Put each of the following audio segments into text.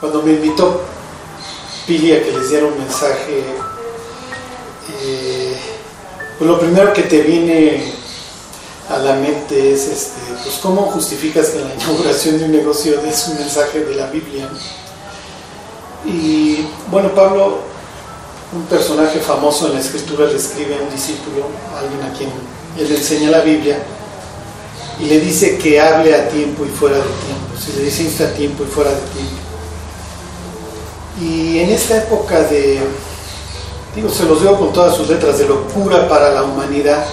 cuando me invitó Pili a que les diera un mensaje, eh, pues lo primero que te viene a la mente es este, pues cómo justificas que la inauguración de un negocio es un mensaje de la Biblia. Y bueno, Pablo, un personaje famoso en la escritura, le escribe a un discípulo, a alguien a quien él enseña la Biblia, y le dice que hable a tiempo y fuera de tiempo, si le dice insta a tiempo y fuera de tiempo. Y en esta época de, digo, se los digo con todas sus letras, de locura para la humanidad,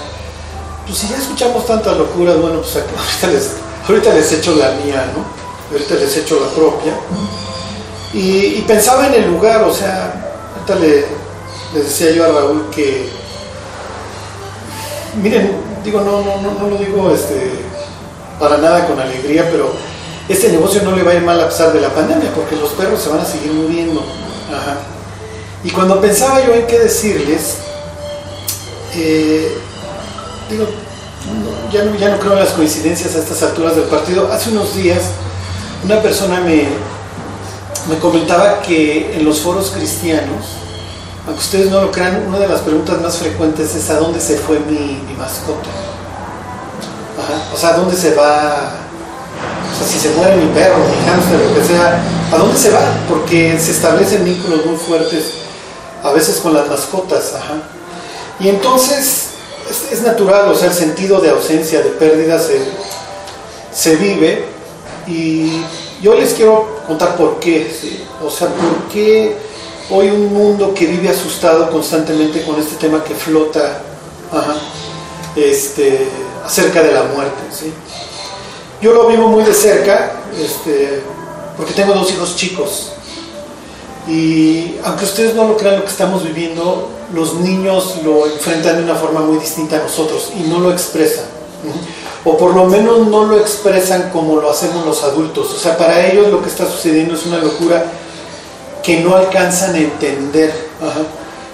pues si ya escuchamos tantas locuras, bueno, pues ahorita les, ahorita les echo la mía, ¿no? Ahorita les echo la propia. Y, pensaba en el lugar, o sea, ahorita le, les decía yo a Raúl que, miren, digo, no, no, no, no lo digo este, para nada con alegría, pero este negocio no le va a ir mal a pesar de la pandemia, porque los perros se van a seguir moviendo. Ajá. Y cuando pensaba yo en qué decirles, eh, digo, ya, no, ya no creo en las coincidencias a estas alturas del partido. Hace unos días una persona me, me comentaba que en los foros cristianos, aunque ustedes no lo crean, una de las preguntas más frecuentes es ¿a dónde se fue mi, mi mascota? O sea, ¿a dónde se va? Sea, si se muere mi perro, mi hámster, lo que sea, ¿a dónde se va? Porque se establecen vínculos muy fuertes, a veces con las mascotas. Ajá. Y entonces es, natural, o sea, el sentido de ausencia, de pérdida se, se vive. Y yo les quiero contar por qué. O sea, por qué hoy un mundo que vive asustado constantemente con este tema que flota este, acerca de la muerte. ¿sí? Yo lo vivo muy de cerca, este, porque tengo dos hijos chicos. Y aunque ustedes no lo crean lo que estamos viviendo, los niños lo enfrentan de una forma muy distinta a nosotros y no lo expresan. O por lo menos no lo expresan como lo hacemos los adultos. O sea, para ellos lo que está sucediendo es una locura que no alcanzan a entender.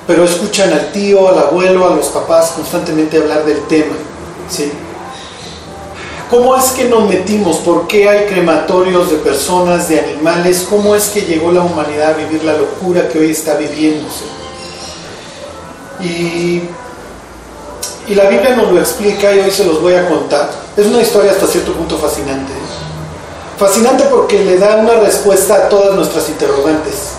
Pero escuchan al tío, al abuelo, a los papás constantemente hablar del tema. ¿sí? ¿Cómo es que nos metimos? ¿Por qué hay crematorios de personas, de animales? ¿Cómo es que llegó la humanidad a vivir la locura que hoy está viviéndose? Y, y la Biblia nos lo explica y hoy se los voy a contar. Es una historia hasta cierto punto fascinante. Fascinante porque le da una respuesta a todas nuestras interrogantes.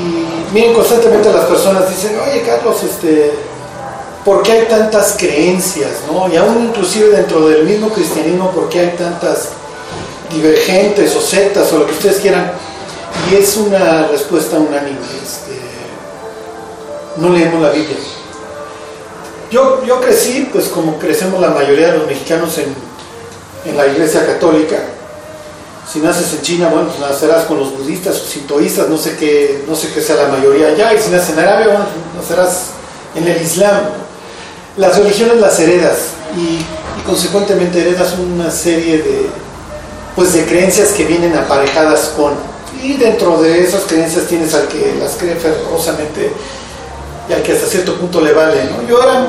Y miren, constantemente las personas dicen, oye Carlos, este, por qué hay tantas creencias, ¿no? Y aún inclusive dentro del mismo cristianismo, por qué hay tantas divergentes o sectas o lo que ustedes quieran. Y es una respuesta unánime. Este, no leemos la Biblia. Yo, yo crecí, pues como crecemos la mayoría de los mexicanos en, en la iglesia católica. Si naces en China, bueno, pues nacerás con los budistas o sintoístas, no sé qué, no sé qué sea la mayoría allá. Y si naces en Arabia, bueno, pues nacerás en el Islam las religiones las heredas y, consecuentemente heredas una serie de, pues de creencias que vienen aparejadas con. Y dentro de esas creencias tienes al que las cree fervorosamente y al que hasta cierto punto le vale. ¿no? Yo era,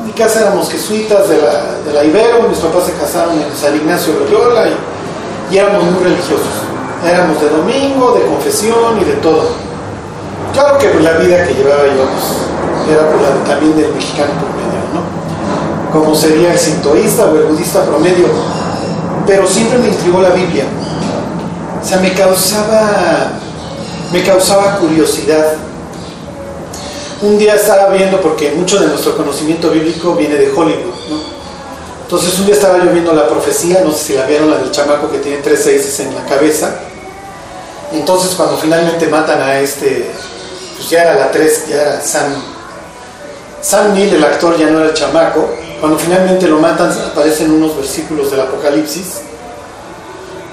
en mi casa éramos jesuitas de la, de la Ibero, mis papás se casaron en San Ignacio de Loyola y, y éramos muy religiosos. Éramos de domingo, de confesión y de todo. Claro que la vida que llevaba yo pues, era por también del mexicano como sería el sintoísta o el budista promedio, pero siempre me intrigó la Biblia. O sea, me causaba, me causaba curiosidad. Un día estaba viendo, porque mucho de nuestro conocimiento bíblico viene de Hollywood, ¿no? Entonces un día estaba yo viendo la profecía, no sé si la vieron, la del chamaco que tiene tres seises en la cabeza. entonces cuando finalmente matan a este, pues ya era la tres, ya era Sam, Sam Neill, el actor, ya no era el chamaco, cuando finalmente lo matan, aparecen unos versículos del Apocalipsis.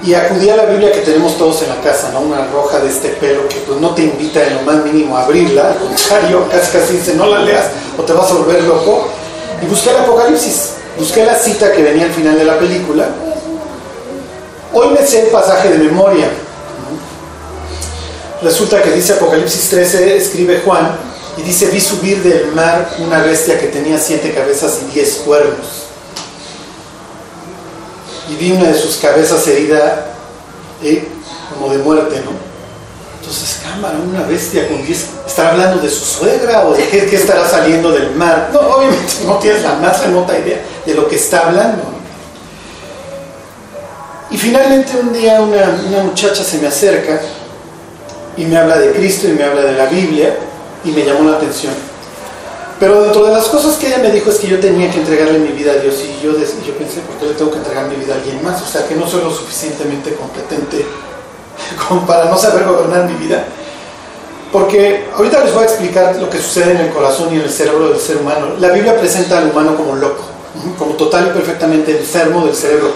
Y acudí a la Biblia que tenemos todos en la casa, ¿no? Una roja de este pelo que pues no te invita en lo más mínimo a abrirla, al contrario, casi casi dice no la leas o te vas a volver loco. Y busqué el Apocalipsis, busqué la cita que venía al final de la película. Hoy me sé el pasaje de memoria. Resulta que dice Apocalipsis 13, escribe Juan, y dice, vi subir del mar una bestia que tenía siete cabezas y diez cuernos. Y vi una de sus cabezas herida, ¿eh? como de muerte, ¿no? Entonces, cámara, una bestia con 10, ¿estará hablando de su suegra o de qué, estará saliendo del mar? No, obviamente no tienes la más remota idea de lo que está hablando. Y finalmente un día una muchacha se me acerca y me habla de Cristo y me habla de la Biblia y me llamó la atención. Pero dentro de las cosas que ella me dijo es que yo tenía que entregarle mi vida a Dios y yo, yo pensé, ¿por qué le tengo que entregar mi vida a alguien más? O sea, que no soy lo suficientemente competente como para no saber gobernar mi vida. Porque ahorita les voy a explicar lo que sucede en el corazón y en el cerebro del ser humano. La Biblia presenta al humano como loco, como total y perfectamente enfermo del cerebro.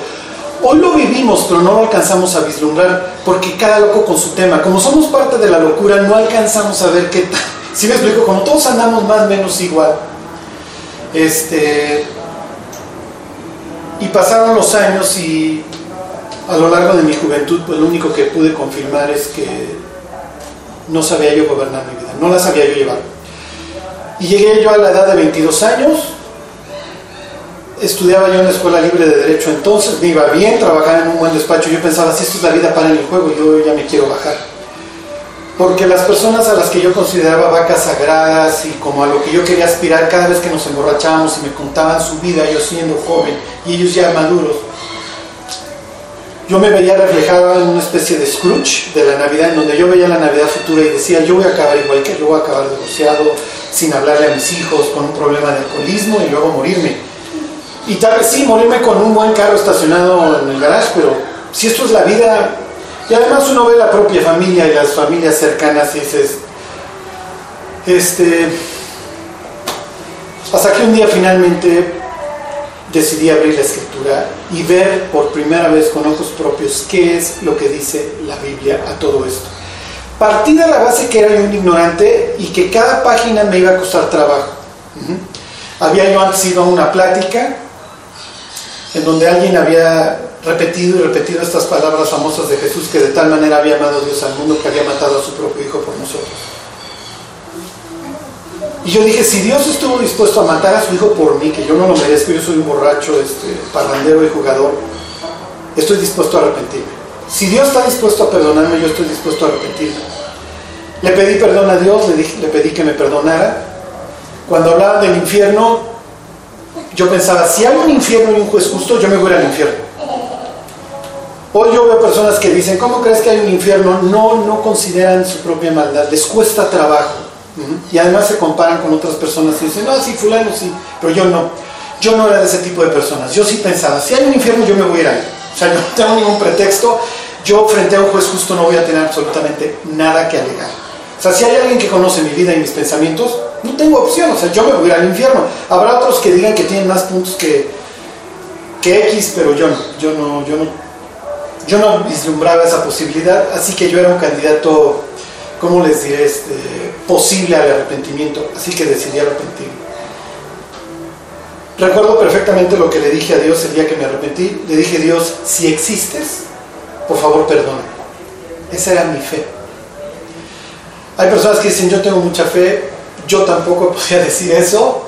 Hoy lo vivimos, pero no lo alcanzamos a vislumbrar, porque cada loco con su tema. Como somos parte de la locura, no alcanzamos a ver qué tal. Si me explico, como todos andamos más o menos igual. Este. Y pasaron los años y a lo largo de mi juventud, pues lo único que pude confirmar es que no sabía yo gobernar mi vida, no la sabía yo llevar. Y llegué yo a la edad de 22 años, estudiaba yo en la Escuela Libre de Derecho entonces, me iba bien, trabajaba en un buen despacho, yo pensaba, si esto es la vida para en el juego, yo ya me quiero bajar. Porque las personas a las que yo consideraba vacas sagradas y como a lo que yo quería aspirar cada vez que nos emborrachábamos y me contaban su vida, yo siendo joven y ellos ya maduros, yo me veía reflejado en una especie de Scrooge de la Navidad, en donde yo veía la Navidad futura y decía, yo voy a acabar igual que yo voy a acabar divorciado, sin hablarle a mis hijos, con un problema de alcoholismo y luego morirme. Y tal vez sí, morirme con un buen carro estacionado en el garage, pero si esto es la vida, y además uno ve la propia familia y las familias cercanas y dices, este, hasta que un día finalmente decidí abrir la escritura y ver por primera vez con ojos propios qué es lo que dice la Biblia a todo esto. Partí de la base que era un ignorante y que cada página me iba a costar trabajo. Había yo antes ido a una plática en donde alguien había repetido y repetido estas palabras famosas de Jesús que de tal manera había amado Dios al mundo que había matado a su propio Hijo por nosotros. Y yo dije, si Dios estuvo dispuesto a matar a su hijo por mí, que yo no lo merezco, yo soy un borracho, este, parrandero y jugador, estoy dispuesto a arrepentirme. Si Dios está dispuesto a perdonarme, yo estoy dispuesto a arrepentirme. Le pedí perdón a Dios, le, dije, le pedí que me perdonara. Cuando hablaban del infierno, yo pensaba, si hay un infierno y un juez justo, yo me voy al infierno. Hoy yo veo personas que dicen, ¿cómo crees que hay un infierno? No, no consideran su propia maldad, les cuesta trabajo. Y además se comparan con otras personas y dicen, no, sí, fulano sí, pero yo no. Yo no era de ese tipo de personas. Yo sí pensaba, si hay un infierno yo me voy a ir ahí. O sea, no tengo ningún pretexto. Yo frente a un juez justo no voy a tener absolutamente nada que alegar. O sea, si hay alguien que conoce mi vida y mis pensamientos, no tengo opción. O sea, yo me voy a ir al infierno. Habrá otros que digan que tienen más puntos que, que X, pero yo no. Yo no, yo no, yo no vislumbraba esa posibilidad. Así que yo era un candidato ¿cómo les diré? Este, posible al arrepentimiento. Así que decidí arrepentirme. Recuerdo perfectamente lo que le dije a Dios el día que me arrepentí. Le dije, Dios, si existes, por favor perdona. Esa era mi fe. Hay personas que dicen, yo tengo mucha fe, yo tampoco podía decir eso.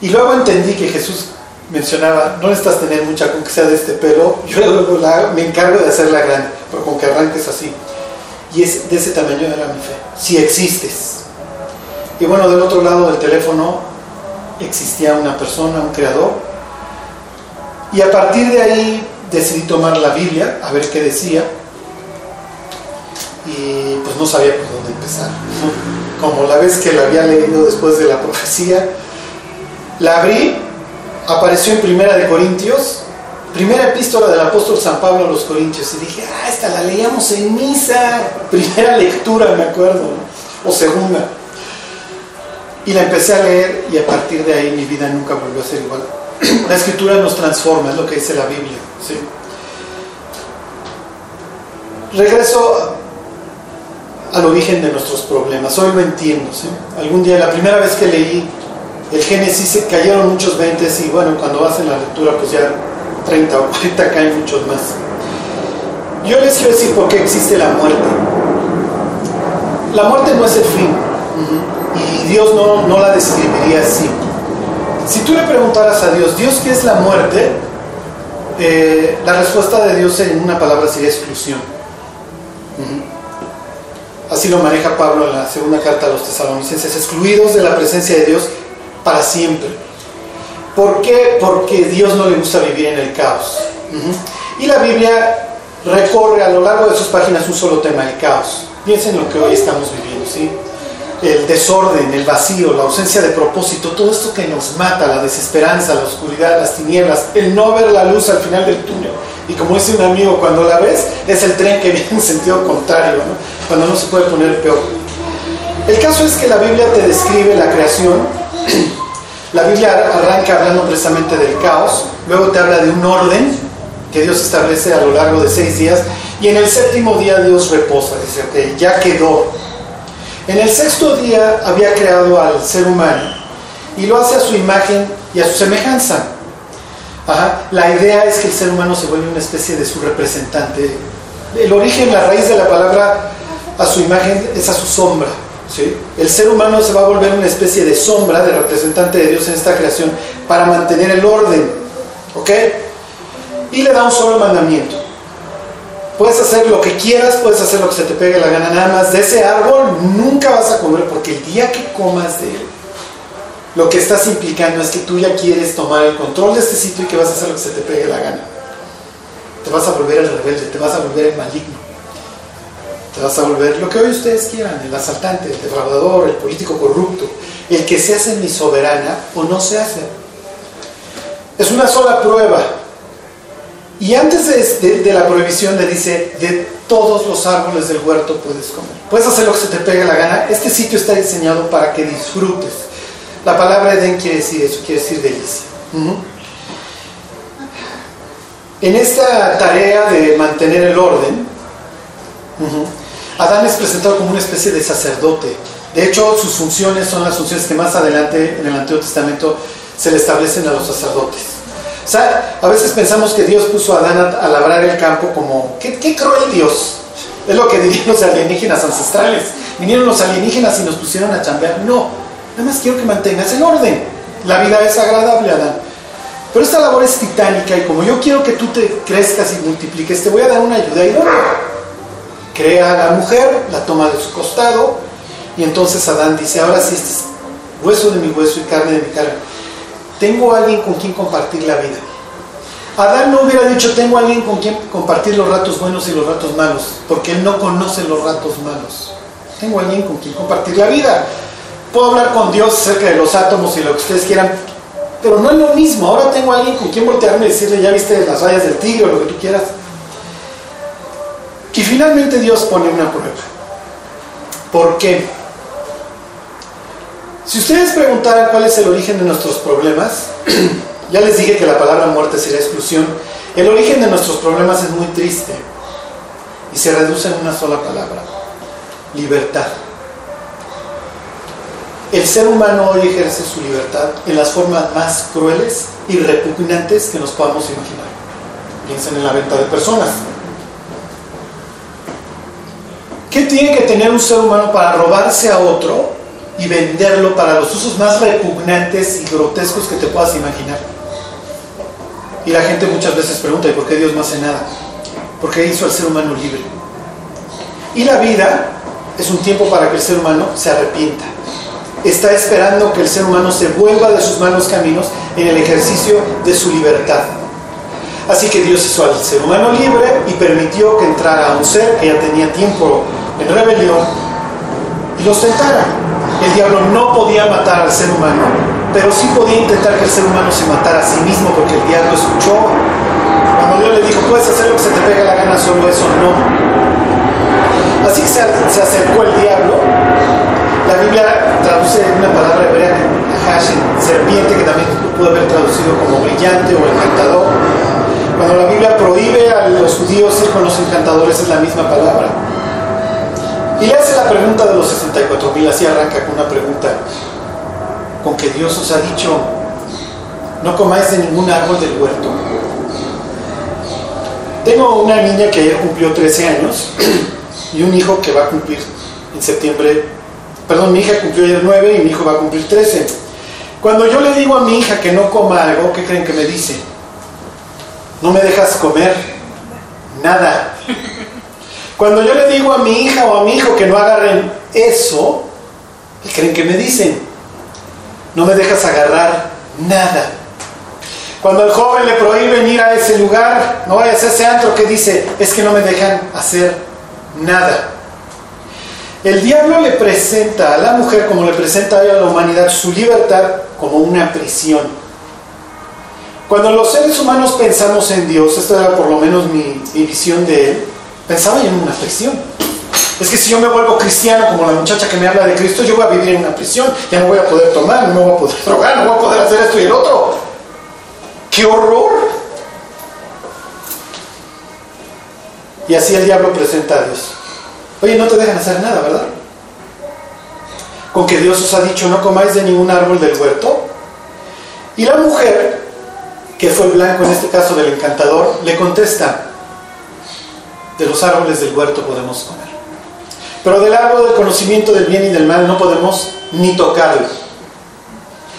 Y luego entendí que Jesús mencionaba, no necesitas tener mucha con que sea de este pelo, yo luego me encargo de hacerla grande, pero con que arranques así. Y es, de ese tamaño era mi fe, si existes. Y bueno, del otro lado del teléfono existía una persona, un creador. Y a partir de ahí decidí tomar la Biblia, a ver qué decía. Y pues no sabía por dónde empezar. Como la vez que la había leído después de la profecía, la abrí, apareció en Primera de Corintios Primera epístola del apóstol San Pablo a los Corintios. Y dije, ah, esta la leíamos en misa. Primera lectura, me acuerdo. O segunda. Y la empecé a leer y a partir de ahí mi vida nunca volvió a ser igual. La escritura nos transforma, es lo que dice la Biblia. Regreso al origen de nuestros problemas. Hoy lo entiendo. Algún día, la primera vez que leí el Génesis, cayeron muchos veintes y bueno, cuando vas en la lectura, pues ya 30 o 40 acá hay muchos más. Yo les quiero decir por qué existe la muerte. La muerte no es el fin. Y Dios no, no la describiría así. Si tú le preguntaras a Dios, Dios, ¿qué es la muerte? Eh, la respuesta de Dios en una palabra sería exclusión. Así lo maneja Pablo en la segunda carta a los tesalonicenses, excluidos de la presencia de Dios para siempre. ¿Por qué? Porque Dios no le gusta vivir en el caos. Y la Biblia recorre a lo largo de sus páginas un solo tema, el caos. Piensen en lo que hoy estamos viviendo, ¿sí? El desorden, el vacío, la ausencia de propósito, todo esto que nos mata, la desesperanza, la oscuridad, las tinieblas, el no ver la luz al final del túnel. Y como dice un amigo, cuando la ves, es el tren que viene en sentido contrario, ¿no? cuando no se puede poner peor. El caso es que la Biblia te describe la creación. La Biblia arranca hablando precisamente del caos, luego te habla de un orden que Dios establece a lo largo de seis días, y en el séptimo día Dios reposa, dice, ok, ya quedó. En el sexto día había creado al ser humano y lo hace a su imagen y a su semejanza. La idea es que el ser humano se vuelve una especie de su representante. El origen, la raíz de la palabra a su imagen es a su sombra. ¿Sí? El ser humano se va a volver una especie de sombra, de representante de Dios en esta creación, para mantener el orden. ¿Ok? Y le da un solo mandamiento. Puedes hacer lo que quieras, puedes hacer lo que se te pegue la gana, nada más de ese árbol nunca vas a comer, porque el día que comas de él, lo que estás implicando es que tú ya quieres tomar el control de este sitio y que vas a hacer lo que se te pegue la gana. Te vas a volver el rebelde, te vas a volver el maligno. Te vas a volver lo que hoy ustedes quieran, el asaltante, el defraudador, el político corrupto, el que se hace mi soberana o no se hace. Es una sola prueba. Y antes de, de, la prohibición le dice, de todos los árboles del huerto puedes comer. Puedes hacer lo que se te pegue la gana. Este sitio está diseñado para que disfrutes. La palabra Edén quiere decir eso, quiere decir delicia. En esta tarea de mantener el orden, Adán es presentado como una especie de sacerdote. De hecho, sus funciones son las funciones que más adelante en el Antiguo Testamento se le establecen a los sacerdotes. O sea, a veces pensamos que Dios puso a Adán a, labrar el campo como, ¿qué, qué cruel Dios. Es lo que dirían los alienígenas ancestrales. Vinieron los alienígenas y nos pusieron a chambear. No, nada más quiero que mantengas el orden. La vida es agradable, Adán. Pero esta labor es titánica y como yo quiero que tú te crezcas y multipliques, te voy a dar una ayuda idónea crea a la mujer, la toma de su costado, y entonces Adán dice, ahora sí, este es hueso de mi hueso y carne de mi carne. Tengo alguien con quien compartir la vida. Adán no hubiera dicho, tengo alguien con quien compartir los ratos buenos y los ratos malos, porque él no conoce los ratos malos. Tengo alguien con quien compartir la vida. Puedo hablar con Dios acerca de los átomos y lo que ustedes quieran, pero no es lo mismo. Ahora tengo alguien con quien voltearme y decirle, ya viste las rayas del tigre o lo que tú quieras. Y finalmente Dios pone una prueba. ¿Por qué? Si ustedes preguntaran cuál es el origen de nuestros problemas, ya les dije que la palabra muerte sería exclusión. El origen de nuestros problemas es muy triste y se reduce en una sola palabra, libertad. El ser humano hoy ejerce su libertad en las formas más crueles y repugnantes que nos podamos imaginar. Piensen en la venta de personas. ¿Qué tiene que tener un ser humano para robarse a otro y venderlo para los usos más repugnantes y grotescos que te puedas imaginar? Y la gente muchas veces pregunta, ¿y por qué Dios no hace nada? Porque hizo al ser humano libre. Y la vida es un tiempo para que el ser humano se arrepienta. Está esperando que el ser humano se vuelva de sus malos caminos en el ejercicio de su libertad. Así que Dios hizo al ser humano libre y permitió que entrara a un ser que ya tenía tiempo en rebelión y los tentara. El diablo no podía matar al ser humano, pero sí podía intentar que el ser humano se matara a sí mismo porque el diablo escuchó. Cuando Dios le dijo, puedes hacer lo que se te pega la gana, solo eso no. Así que se, acercó el diablo. La Biblia traduce una palabra hebrea, serpiente, que también pudo haber traducido como brillante o encantador. Cuando la Biblia prohíbe a los judíos ir con los encantadores es la misma palabra. Y le hace la pregunta de los 64 mil, así arranca con una pregunta, con que Dios os ha dicho, no comáis de ningún árbol del huerto. Tengo una niña que ayer cumplió 13 años y un hijo que va a cumplir en septiembre, perdón, mi hija cumplió ayer 9 y mi hijo va a cumplir 13. Cuando yo le digo a mi hija que no coma algo, ¿qué creen que me dice? No me dejas comer nada. Cuando yo le digo a mi hija o a mi hijo que no agarren eso, ¿qué creen que me dicen? No me dejas agarrar nada. Cuando el joven le prohíben ir a ese lugar, no vayas a ese antro que dice, es que no me dejan hacer nada. El diablo le presenta a la mujer, como le presenta a la humanidad, su libertad como una prisión. Cuando los seres humanos pensamos en Dios, esta era por lo menos mi, mi visión de Él, pensaba en una prisión. Es que si yo me vuelvo cristiano, como la muchacha que me habla de Cristo, yo voy a vivir en una prisión, ya no voy a poder tomar, no me voy a poder drogar, no voy a poder hacer esto y el otro. ¡Qué horror! Y así el diablo presenta a Dios. Oye, no te dejan hacer nada, ¿verdad? Con que Dios os ha dicho, no comáis de ningún árbol del huerto. Y la mujer, que fue blanco en este caso del encantador, le contesta, de los árboles del huerto podemos comer. Pero del árbol del conocimiento del bien y del mal no podemos ni tocarlo.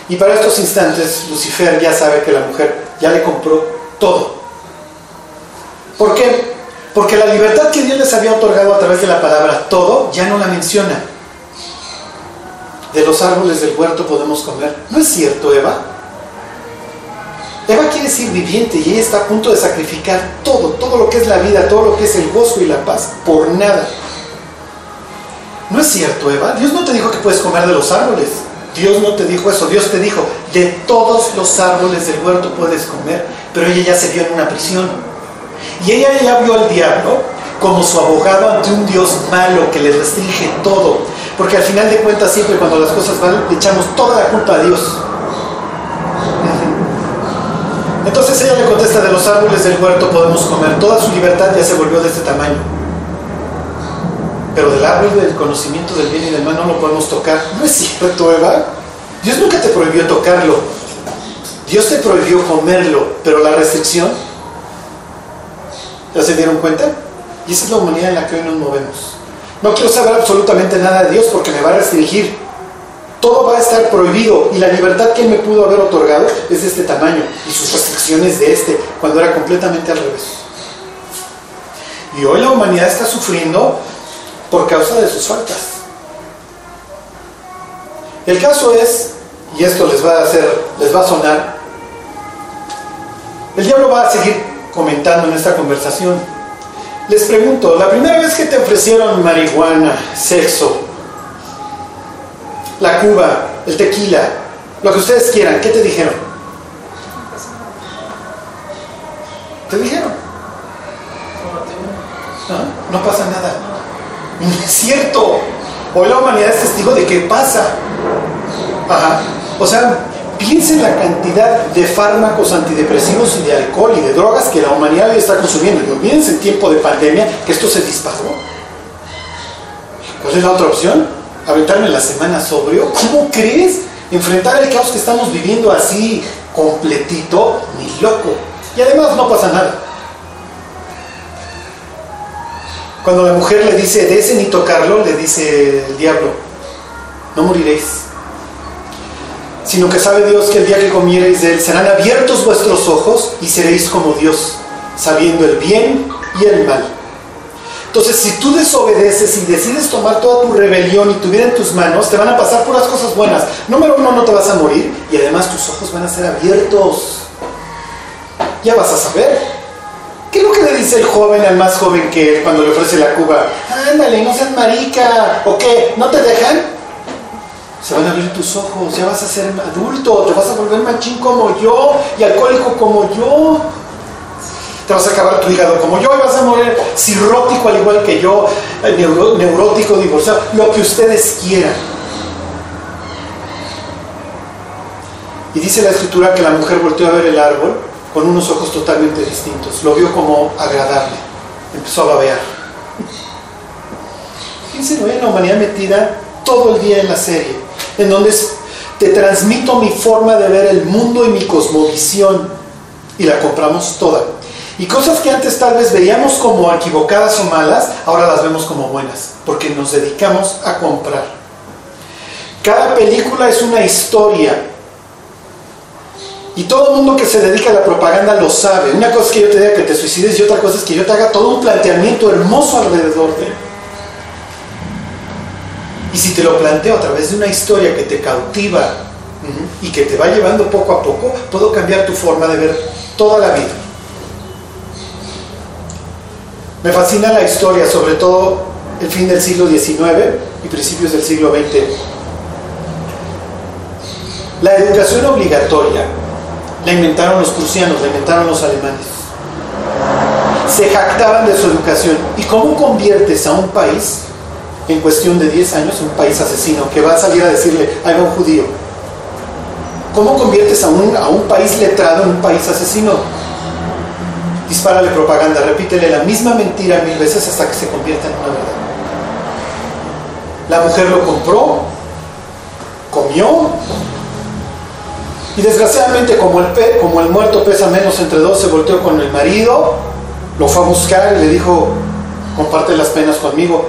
Y para estos instantes, Lucifer ya sabe que la mujer ya le compró todo. ¿Por qué? Porque la libertad que Dios les había otorgado a través de la palabra todo ya no la menciona. De los árboles del huerto podemos comer. ¿No es cierto, Eva? Eva quiere ser viviente y ella está a punto de sacrificar todo, todo lo que es la vida, todo lo que es el gozo y la paz, por nada. ¿No es cierto, Eva? Dios no te dijo que puedes comer de los árboles. Dios no te dijo eso. Dios te dijo, de todos los árboles del huerto puedes comer. Pero ella ya se vio en una prisión. Y ella ya vio al diablo como su abogado ante un Dios malo que le restringe todo. Porque al final de cuentas siempre cuando las cosas van le echamos toda la culpa a Dios. Entonces ella le contesta, de los árboles del huerto podemos comer. Toda su libertad ya se volvió de este tamaño. Pero del árbol del conocimiento del bien y del mal no lo podemos tocar. ¿No es cierto, Eva? Dios nunca te prohibió tocarlo. Dios te prohibió comerlo, pero la restricción, ¿ya se dieron cuenta? Y esa es la humanidad en la que hoy nos movemos. No quiero saber absolutamente nada de Dios porque me va a restringir. Todo va a estar prohibido y la libertad que Él me pudo haber otorgado es de este tamaño y sus restricciones de este, cuando era completamente al revés. Y hoy la humanidad está sufriendo por causa de sus faltas. El caso es, y esto les va a hacer, les va a sonar, el diablo va a seguir comentando en esta conversación. Les pregunto, la primera vez que te ofrecieron marihuana, sexo, la cuba, el tequila, lo que ustedes quieran, ¿qué te dijeron? ¿Te dijeron? ¿Ah? No pasa nada. No es cierto. Hoy la humanidad es testigo de que pasa. Ajá. O sea, piensen la cantidad de fármacos antidepresivos y de alcohol y de drogas que la humanidad hoy está consumiendo. Y olvídense en tiempo de pandemia que esto se disparó. ¿Cuál es la otra opción? ¿Aventarme la semana sobrio? ¿Cómo crees? Enfrentar el caos que estamos viviendo así completito, ni loco. Y además no pasa nada. Cuando la mujer le dice, de ese ni tocarlo, le dice el diablo, no moriréis, sino que sabe Dios que el día que comiereis de él serán abiertos vuestros ojos y seréis como Dios, sabiendo el bien y el mal. Entonces, si tú desobedeces y decides tomar toda tu rebelión y tu vida en tus manos, te van a pasar puras cosas buenas. Número uno, no te vas a morir y además tus ojos van a ser abiertos. Ya vas a saber. ¿Qué es lo que le dice el joven al más joven que él cuando le ofrece la cuba? Ándale, no seas marica. ¿O qué? ¿No te dejan? Se van a abrir tus ojos, ya vas a ser adulto, te vas a volver machín como yo y alcohólico como yo. Te vas a acabar tu hígado como yo y vas a morir cirrótico al igual que yo, neuro, neurótico, divorciado, lo que ustedes quieran. Y dice la escritura que la mujer volteó a ver el árbol con unos ojos totalmente distintos. Lo vio como agradable. Empezó a babear. Fíjense, ¿no? la humanidad metida todo el día en la serie, en donde te transmito mi forma de ver el mundo y mi cosmovisión y la compramos toda. Y cosas que antes tal vez veíamos como equivocadas o malas, ahora las vemos como buenas, porque nos dedicamos a comprar. Cada película es una historia Y todo el mundo que se dedica a la propaganda lo sabe. Una cosa es que yo te diga que te suicides y otra cosa es que yo te haga todo un planteamiento hermoso alrededor de él. Y si te lo planteo a través de una historia que te cautiva y que te va llevando poco a poco, puedo cambiar tu forma de ver toda la vida. Me fascina la historia, sobre todo el fin del siglo XIX y principios del siglo XX. La educación obligatoria la inventaron los prusianos, la inventaron los alemanes. Se jactaban de su educación. ¿Y cómo conviertes a un país en cuestión de 10 años un país asesino que va a salir a decirle, a un judío? ¿Cómo conviertes a un, a un país letrado en un país asesino? Dispárale propaganda, repítele la misma mentira mil veces hasta que se convierta en una verdad. La mujer lo compró, comió, y desgraciadamente como el, como el muerto pesa menos entre dos, se volteó con el marido, lo fue a buscar y le dijo, comparte las penas conmigo.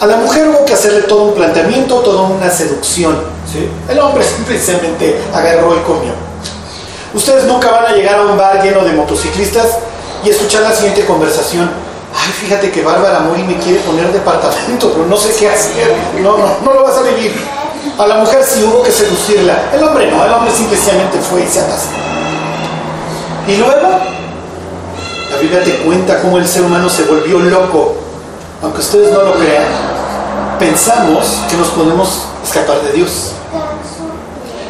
A la mujer hubo que hacerle todo un planteamiento, toda una seducción. El hombre simplemente agarró y comió. Ustedes nunca van a llegar a un bar lleno de motociclistas y escuchar la siguiente conversación. Ay, fíjate que Bárbara Mori me quiere poner departamento, pero no sé qué hacer. No, no, no lo vas a vivir. A la mujer sí hubo que seducirla. El hombre no, el hombre simplemente fue y se atascó. Y luego, la Biblia te cuenta cómo el ser humano se volvió loco. Aunque ustedes no lo crean, pensamos que nos podemos escapar de Dios.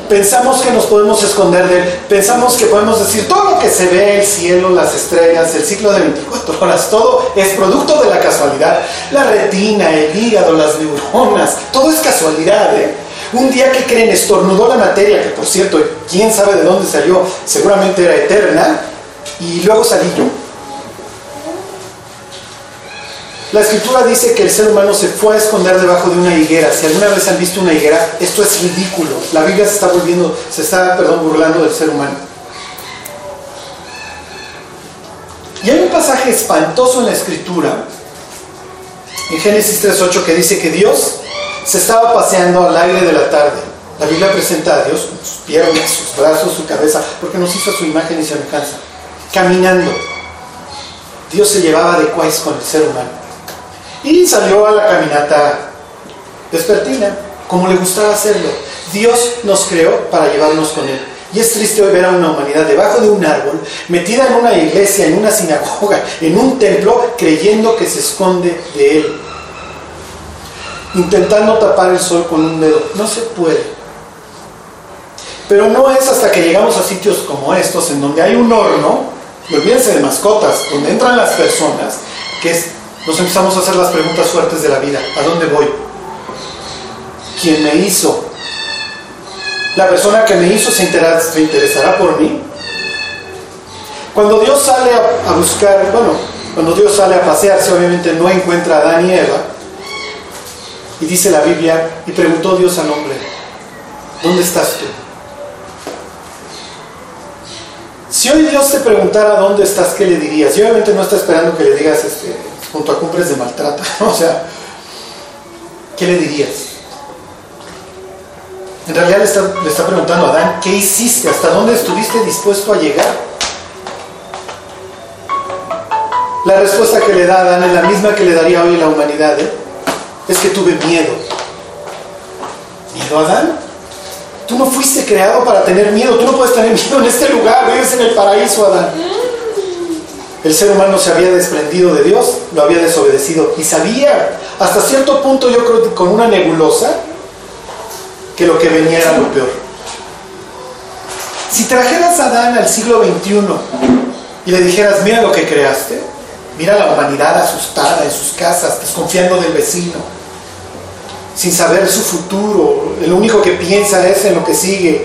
Pensamos que nos podemos esconder de Él. Pensamos que podemos decir todo lo que se ve, el cielo, las estrellas, el ciclo de 24 horas, todo es producto de la casualidad. La retina, el hígado, las neuronas, todo es casualidad. ¿eh? Un día que creen, estornudó la materia, que por cierto, quién sabe de dónde salió, seguramente era eterna, y luego salí yo. La escritura dice que el ser humano se fue a esconder debajo de una higuera. Si alguna vez han visto una higuera, esto es ridículo. La Biblia se está volviendo, se está, perdón, burlando del ser humano. Y hay un pasaje espantoso en la escritura, en Génesis 3.8, que dice que Dios se estaba paseando al aire de la tarde. La Biblia presenta a Dios con sus piernas, sus brazos, su cabeza, porque nos hizo su imagen y semejanza. Caminando. Dios se llevaba de cuáis con el ser humano. Y salió a la caminata despertina, como le gustaba hacerlo. Dios nos creó para llevarnos con Él. Y es triste hoy ver a una humanidad debajo de un árbol, metida en una iglesia, en una sinagoga, en un templo, creyendo que se esconde de Él. Intentando tapar el sol con un dedo. No se puede. Pero no es hasta que llegamos a sitios como estos, en donde hay un horno, y olvídense de mascotas, donde entran las personas, que es nos empezamos a hacer las preguntas fuertes de la vida. ¿A dónde voy? ¿Quién me hizo? ¿La persona que me hizo se, interesará por mí? Cuando Dios sale a, buscar, bueno, cuando Dios sale a pasearse, obviamente no encuentra a Adán y Eva. Y dice la Biblia, y preguntó Dios al hombre, ¿dónde estás tú? Si hoy Dios te preguntara dónde estás, ¿qué le dirías? Y obviamente no está esperando que le digas, este, junto a cumbres de maltrato. O sea, ¿qué le dirías? En realidad le está, le está preguntando a Adán, ¿qué hiciste? ¿Hasta dónde estuviste dispuesto a llegar? La respuesta que le da Adán es la misma que le daría hoy la humanidad. ¿eh? Es que tuve miedo. ¿Miedo, Adán? Tú no fuiste creado para tener miedo. Tú no puedes tener miedo en este lugar. Vives en el paraíso, Adán. El ser humano se había desprendido de Dios, lo había desobedecido y sabía, hasta cierto punto yo creo que con una nebulosa, que lo que venía era lo peor. Si trajeras a Adán al siglo XXI y le dijeras, mira lo que creaste, mira la humanidad asustada en sus casas, desconfiando del vecino, sin saber su futuro, el único que piensa es en lo que sigue,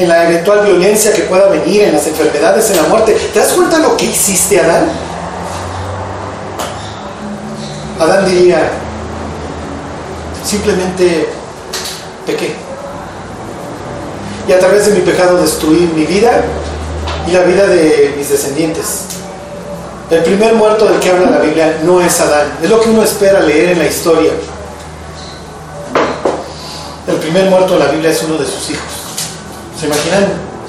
en la eventual violencia que pueda venir, en las enfermedades, en la muerte. ¿Te das cuenta lo que hiciste, Adán? Adán diría, simplemente pequé. Y a través de mi pecado destruí mi vida y la vida de mis descendientes. El primer muerto del que habla la Biblia no es Adán, es lo que uno espera leer en la historia. El primer muerto de la Biblia es uno de sus hijos. ¿Se imaginan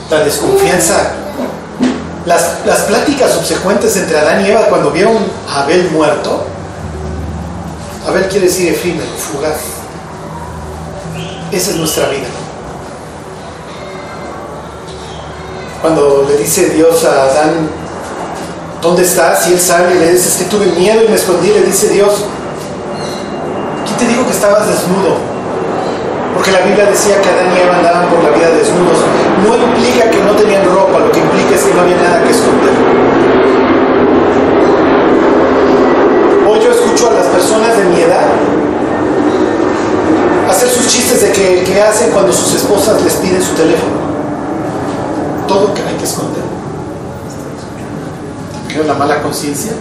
la desconfianza, las, las pláticas subsecuentes entre Adán y Eva cuando vieron a Abel muerto. Abel quiere decir efímero, fugaz. Esa es nuestra vida. Cuando le dice Dios a Adán, ¿dónde estás? Y él sale y le dice, es que tuve miedo y me escondí. Le dice Dios, ¿quién te dijo que estabas desnudo? Porque la Biblia decía que Adán y Eva andaban por la vida desnudos. No implica que no tenían ropa, lo que implica es que no había nada que esconder. Hoy yo escucho a las personas de mi edad hacer sus chistes de que, que hacen cuando sus esposas les piden su teléfono. Todo que hay que esconder. ¿Te la mala conciencia?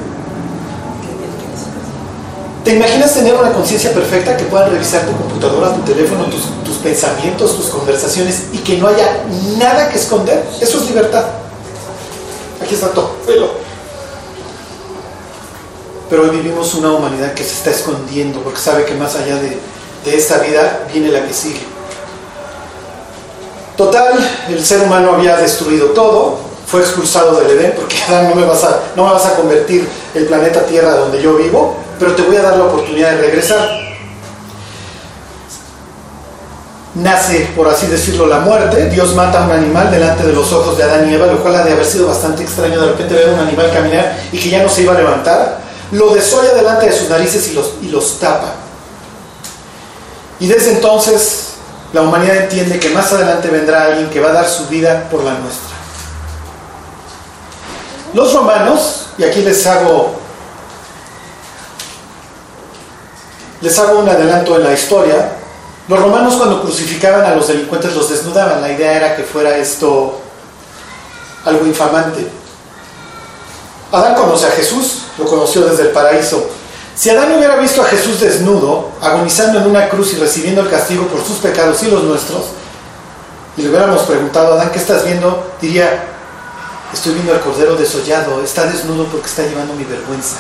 ¿Te imaginas tener una conciencia perfecta que puedan revisar tu computadora, tu teléfono, tus, pensamientos, tus conversaciones y que no haya nada que esconder? Eso es libertad. Aquí está todo, velo. Pero hoy vivimos una humanidad que se está escondiendo porque sabe que más allá de, de esta vida viene la que sigue. Total, el ser humano había destruido todo, fue expulsado del Edén porque no me vas a, no me vas a convertir el planeta Tierra donde yo vivo, pero te voy a dar la oportunidad de regresar. Nace, por así decirlo, la muerte. Dios mata a un animal delante de los ojos de Adán y Eva, lo cual ha de haber sido bastante extraño de repente ver a un animal caminar y que ya no se iba a levantar. Lo desolla delante de sus narices y los, y los tapa. Y desde entonces la humanidad entiende que más adelante vendrá alguien que va a dar su vida por la nuestra. Los romanos, y aquí les hago les hago un adelanto en la historia. Los romanos cuando crucificaban a los delincuentes los desnudaban. La idea era que fuera esto algo infamante. Adán conoce a Jesús, lo conoció desde el paraíso. Si Adán hubiera visto a Jesús desnudo, agonizando en una cruz y recibiendo el castigo por sus pecados y los nuestros, y le hubiéramos preguntado, Adán, ¿qué estás viendo? Diría, estoy viendo al cordero desollado, está desnudo porque está llevando mi vergüenza.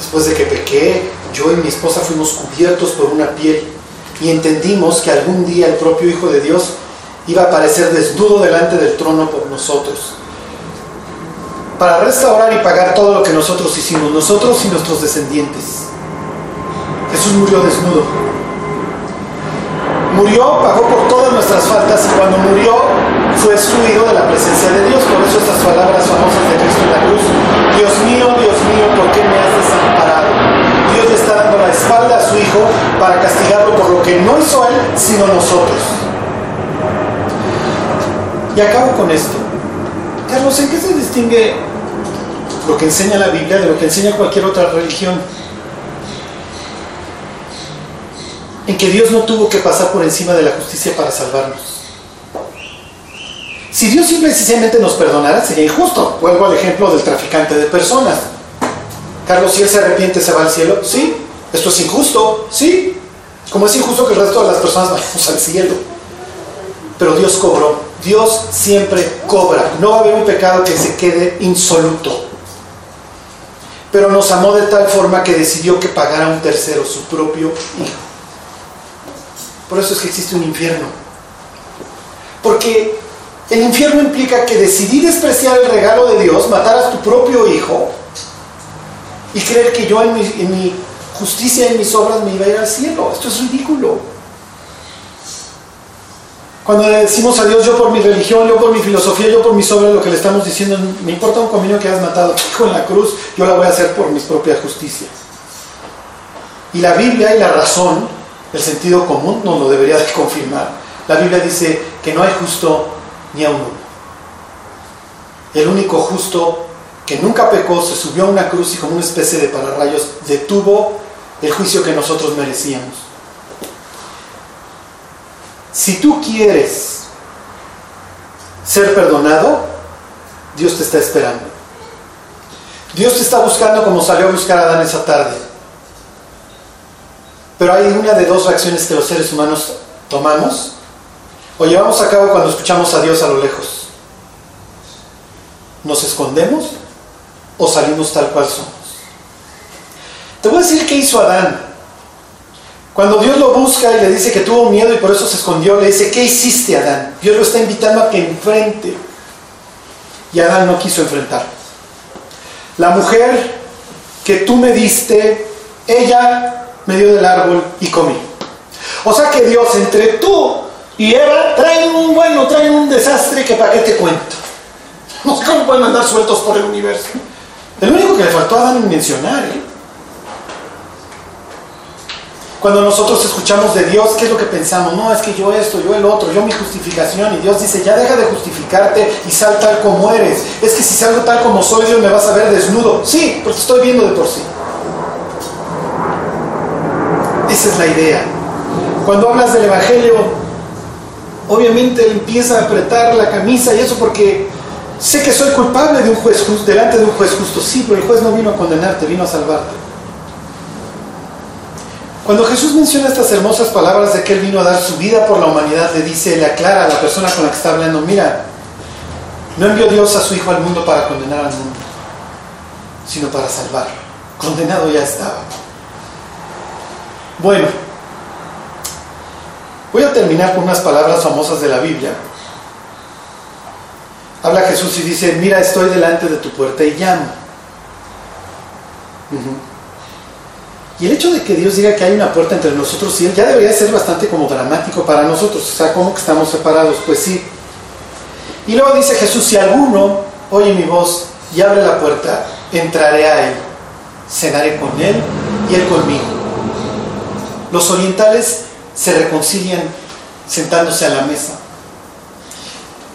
Después de que pequé, yo y mi esposa fuimos cubiertos por una piel y entendimos que algún día el propio Hijo de Dios iba a aparecer desnudo delante del trono por nosotros para restaurar y pagar todo lo que nosotros hicimos, nosotros y nuestros descendientes. Jesús murió desnudo. Murió, pagó por todas nuestras faltas y cuando murió fue excluido de la presencia de Dios. Por eso estas palabras famosas de Cristo en la cruz. Dios mío, Dios mío, ¿por qué me has desamparado? Dios le está dando la espalda a su Hijo para castigarlo por lo que no hizo Él, sino nosotros. Y acabo con esto. Carlos, ¿en qué se distingue lo que enseña la Biblia de lo que enseña cualquier otra religión? En que Dios no tuvo que pasar por encima de la justicia para salvarnos. Si Dios simplemente nos perdonara, sería injusto. Vuelvo al ejemplo del traficante de personas. Carlos, si él se arrepiente, ¿se va al cielo? Sí. ¿Esto es injusto? Sí. Como es injusto que el resto de las personas vayamos al cielo. Pero Dios cobró. Dios siempre cobra. No va a haber un pecado que se quede insoluto. Pero nos amó de tal forma que decidió que pagara un tercero, su propio hijo. Por eso es que existe un infierno. Porque el infierno implica que decidí despreciar el regalo de Dios, matar a tu propio hijo y creer que yo en mi, justicia, en mis obras me iba a ir al cielo. Esto es ridículo. Cuando le decimos a Dios, yo por mi religión, yo por mi filosofía, yo por mis obras, lo que le estamos diciendo, me importa un comino que has matado a tu hijo en la cruz, yo la voy a hacer por mis propias justicias. Y la Biblia y la razón, el sentido común, nos lo debería de confirmar. La Biblia dice que no hay justo ni a uno. El único justo que nunca pecó se subió a una cruz y con una especie de pararrayos detuvo el juicio que nosotros merecíamos. Si tú quieres ser perdonado, Dios te está esperando. Dios te está buscando como salió a buscar a Adán esa tarde. Pero hay una de dos reacciones que los seres humanos tomamos o llevamos a cabo cuando escuchamos a Dios a lo lejos. Nos escondemos o salimos tal cual somos. Te voy a decir qué hizo Adán. Cuando Dios lo busca y le dice que tuvo miedo y por eso se escondió, le dice, ¿qué hiciste, Adán? Dios lo está invitando a que enfrente. Y Adán no quiso enfrentar. La mujer que tú me diste, ella me dio del árbol y comí. O sea que Dios entre tú y Eva traen un bueno, traen un desastre que para qué te cuento. No sé cómo pueden andar sueltos por el universo. El único que le faltó a Adán mencionar, ¿eh? Cuando nosotros escuchamos de Dios, ¿qué es lo que pensamos? No, es que yo esto, yo el otro, yo mi justificación. Y Dios dice, ya deja de justificarte y sal tal como eres. Es que si salgo tal como soy, Dios me vas a ver desnudo. Sí, porque estoy viendo de por sí. Esa es la idea. Cuando hablas del Evangelio, obviamente empieza a apretar la camisa y eso porque sé que soy culpable de un juez delante de un juez justo. Sí, pero el juez no vino a condenarte, vino a salvarte. Cuando Jesús menciona estas hermosas palabras de que Él vino a dar su vida por la humanidad, le dice, le aclara a la persona con la que está hablando, mira, no envió Dios a su Hijo al mundo para condenar al mundo, sino para salvarlo. Condenado ya estaba. Bueno, voy a terminar con unas palabras famosas de la Biblia. Habla Jesús y dice, mira, estoy delante de tu puerta y llamo. Y el hecho de que Dios diga que hay una puerta entre nosotros y Él ya debería ser bastante como dramático para nosotros. O sea, ¿cómo que estamos separados? Pues sí. Y luego dice Jesús, si alguno oye mi voz y abre la puerta, entraré a Él, cenaré con Él y Él conmigo. Los orientales se reconcilian sentándose a la mesa.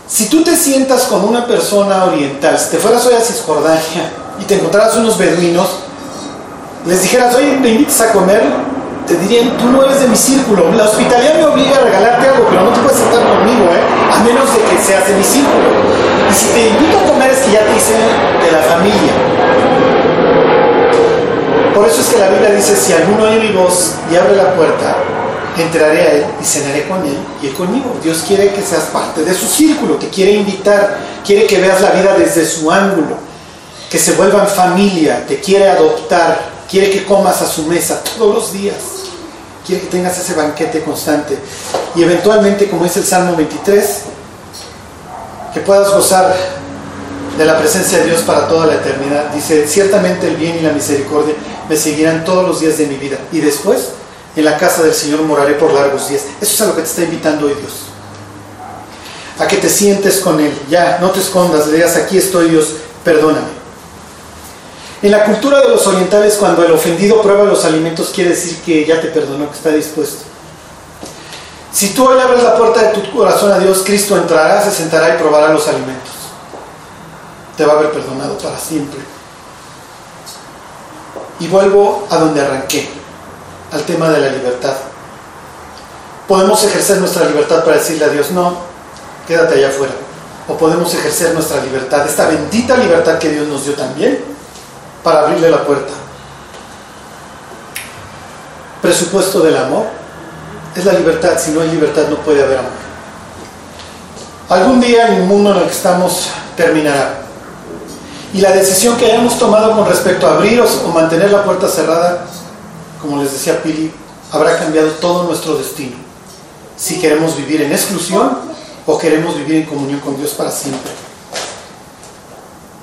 Si tú te sientas con una persona oriental, si te fueras hoy a Cisjordania y te encontraras unos beduinos, les dijeras, oye, me invitas a comer, te dirían, tú no eres de mi círculo. La hospitalidad me obliga a regalarte algo, pero no te puedes sentar conmigo, ¿eh? A menos de que seas de mi círculo. Y si te invito a comer es que ya te hice de la familia. Por eso es que la Biblia dice, si alguno oye mi voz y abre la puerta, entraré a él y cenaré con él y él conmigo. Dios quiere que seas parte de su círculo, te quiere invitar, quiere que veas la vida desde su ángulo, que se vuelvan familia, te quiere adoptar, quiere que comas a su mesa todos los días, quiere que tengas ese banquete constante y eventualmente, como dice el Salmo 23, que puedas gozar de la presencia de Dios para toda la eternidad. Dice, ciertamente el bien y la misericordia me seguirán todos los días de mi vida y después en la casa del Señor moraré por largos días. Eso es a lo que te está invitando hoy Dios. A que te sientes con Él, ya, no te escondas, le digas, aquí estoy Dios, perdóname. En la cultura de los orientales, cuando el ofendido prueba los alimentos, quiere decir que ya te perdonó, que está dispuesto. Si tú hoy abres la puerta de tu corazón a Dios, Cristo entrará, se sentará y probará los alimentos. Te va a haber perdonado para siempre. Y vuelvo a donde arranqué, al tema de la libertad. Podemos ejercer nuestra libertad para decirle a Dios, no, quédate allá afuera. O podemos ejercer nuestra libertad, esta bendita libertad que Dios nos dio también, para abrirle la puerta. Presupuesto del amor es la libertad. Si no hay libertad no puede haber amor. Algún día el mundo en el que estamos terminará. Y la decisión que hayamos tomado con respecto a abrir o mantener la puerta cerrada, como les decía Pili, habrá cambiado todo nuestro destino. Si queremos vivir en exclusión o queremos vivir en comunión con Dios para siempre.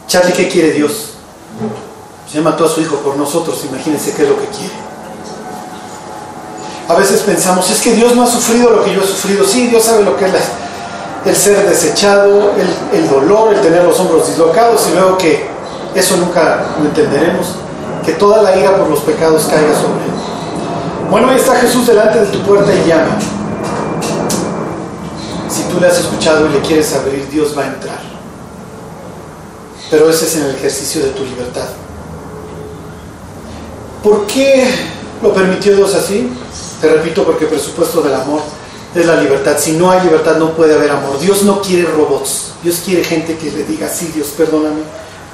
Charlie, ¿qué quiere Dios? Ya mató a su hijo por nosotros, imagínense qué es lo que quiere. A veces pensamos, es que Dios no ha sufrido lo que yo he sufrido. Sí, Dios sabe lo que es el ser desechado, el, el dolor, el tener los hombros dislocados y luego que eso nunca lo entenderemos, que toda la ira por los pecados caiga sobre él. Bueno, ahí está Jesús delante de tu puerta y llama. Si tú le has escuchado y le quieres abrir, Dios va a entrar. Pero ese es en el ejercicio de tu libertad. ¿Por qué lo permitió Dios así? Te repito, porque el presupuesto del amor es la libertad. Si no hay libertad no puede haber amor. Dios no quiere robots. Dios quiere gente que le diga, sí, Dios, perdóname.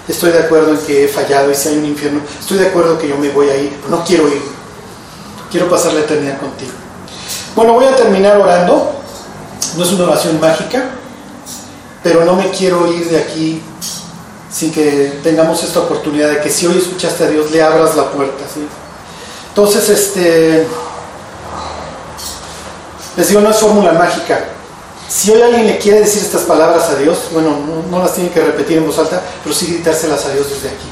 Estoy de acuerdo en que he fallado y si hay un infierno. Estoy de acuerdo que yo me voy a ir, pero no quiero ir. Quiero pasar la eternidad contigo. Bueno, voy a terminar orando. No es una oración mágica, pero no me quiero ir de aquí sin que tengamos esta oportunidad de que si hoy escuchaste a Dios, le abras la puerta. ¿sí? Entonces, este, Les digo, no es fórmula mágica. Si hoy alguien le quiere decir estas palabras a Dios, bueno, no, las tiene que repetir en voz alta, pero sí gritárselas a Dios desde aquí.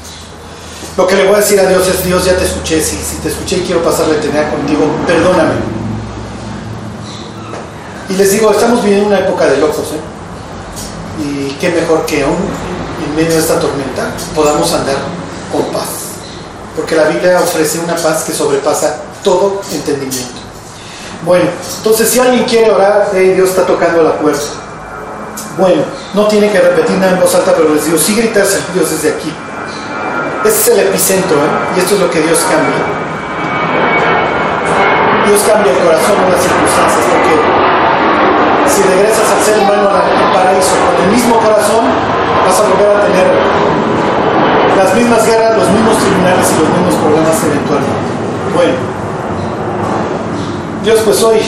Lo que le voy a decir a Dios es, Dios, ya te escuché, si, si te escuché y quiero pasar la eternidad contigo, perdóname. Y les digo, estamos viviendo una época de locos, ¿eh? Y qué mejor que aún en medio de esta tormenta podamos andar con paz. Porque la Biblia ofrece una paz que sobrepasa todo entendimiento. Bueno, entonces si alguien quiere orar, Dios está tocando la puerta. Bueno, no tiene que repetir nada en voz alta, pero les digo, sí gritarse a Dios desde aquí. Ese es el epicentro, ¿eh? Y esto es lo que Dios cambia. Dios cambia el corazón en las circunstancias, porque si regresas al ser humano al paraíso con el mismo corazón, vas a volver a tener las mismas guerras, los mismos tribunales y los mismos problemas eventualmente. Bueno. Dios, pues hoy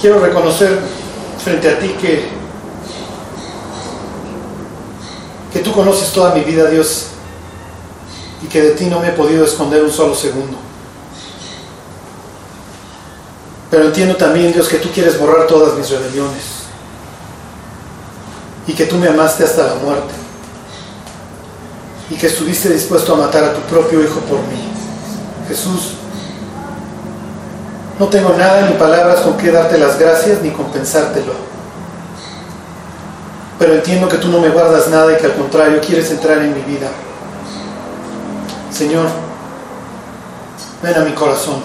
quiero reconocer frente a ti que, que tú conoces toda mi vida, Dios, y que de ti no me he podido esconder un solo segundo. Pero entiendo también, Dios, que tú quieres borrar todas mis rebeliones y que tú me amaste hasta la muerte y que estuviste dispuesto a matar a tu propio Hijo por mí. Jesús, no tengo nada ni palabras con que darte las gracias ni compensártelo. Pero entiendo que tú no me guardas nada y que al contrario quieres entrar en mi vida. Señor, ven a mi corazón.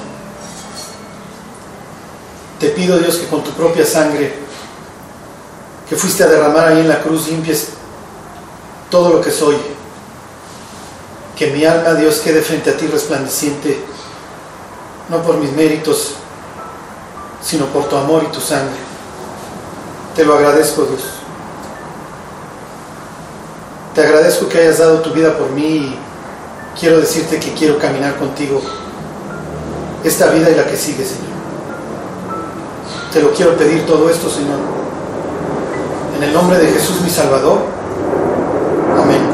Te pido Dios que con tu propia sangre que fuiste a derramar ahí en la cruz limpies todo lo que soy. Que mi alma, Dios, quede frente a ti resplandeciente no por mis méritos, sino por tu amor y tu sangre. Te lo agradezco, Dios. Te agradezco que hayas dado tu vida por mí y quiero decirte que quiero caminar contigo esta vida y la que sigue, Señor. Te lo quiero pedir todo esto, Señor. En el nombre de Jesús, mi Salvador. Amén.